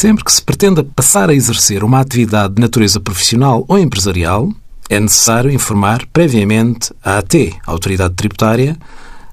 Sempre que se pretenda passar a exercer uma atividade de natureza profissional ou empresarial, é necessário informar previamente a AT, a Autoridade Tributária,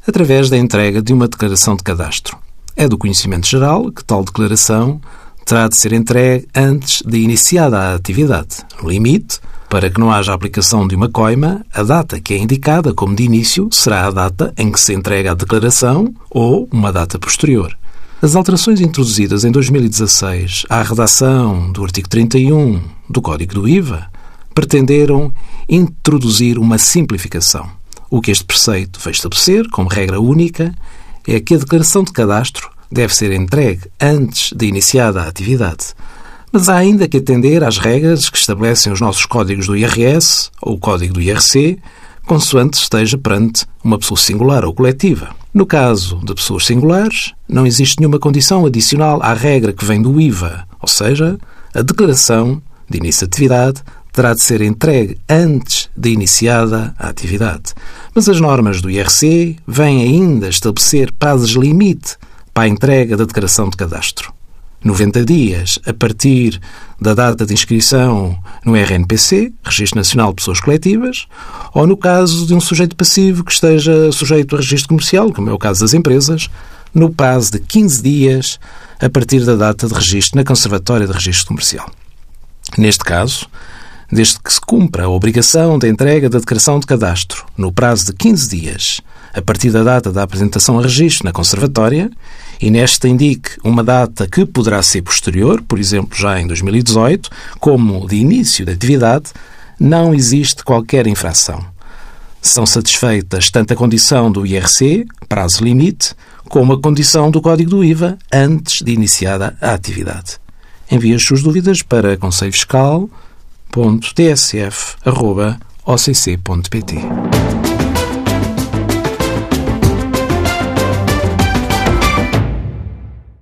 através da entrega de uma declaração de cadastro. É do conhecimento geral que tal declaração terá de ser entregue antes de iniciada a atividade. No limite, para que não haja aplicação de uma coima, a data que é indicada como de início será a data em que se entrega a declaração ou uma data posterior. As alterações introduzidas em 2016 à redação do artigo 31 do Código do IVA pretenderam introduzir uma simplificação. O que este preceito vai estabelecer, como regra única, é que a declaração de cadastro deve ser entregue antes de iniciada a atividade. Mas há ainda que atender às regras que estabelecem os nossos códigos do IRS ou o código do IRC, consoante esteja perante uma pessoa singular ou coletiva. No caso de pessoas singulares, não existe nenhuma condição adicional à regra que vem do IVA, ou seja, a declaração de início de atividade terá de ser entregue antes de iniciada a atividade. Mas as normas do IRC vêm ainda estabelecer prazos limite para a entrega da declaração de cadastro. 90 dias a partir da data de inscrição no RNPC, Registro Nacional de Pessoas Coletivas, ou no caso de um sujeito passivo que esteja sujeito a registro comercial, como é o caso das empresas, no prazo de 15 dias a partir da data de registro na Conservatória de Registro Comercial. Neste caso, desde que se cumpra a obrigação da entrega da declaração de cadastro no prazo de 15 dias a partir da data da apresentação a registro na Conservatória e nesta indique uma data que poderá ser posterior, por exemplo, já em 2018, como de início da atividade, não existe qualquer infração. São satisfeitas tanto a condição do IRC, prazo limite, como a condição do Código do IVA antes de iniciada a atividade. Envie as suas dúvidas para conselhofiscal.tsf.occ.pt.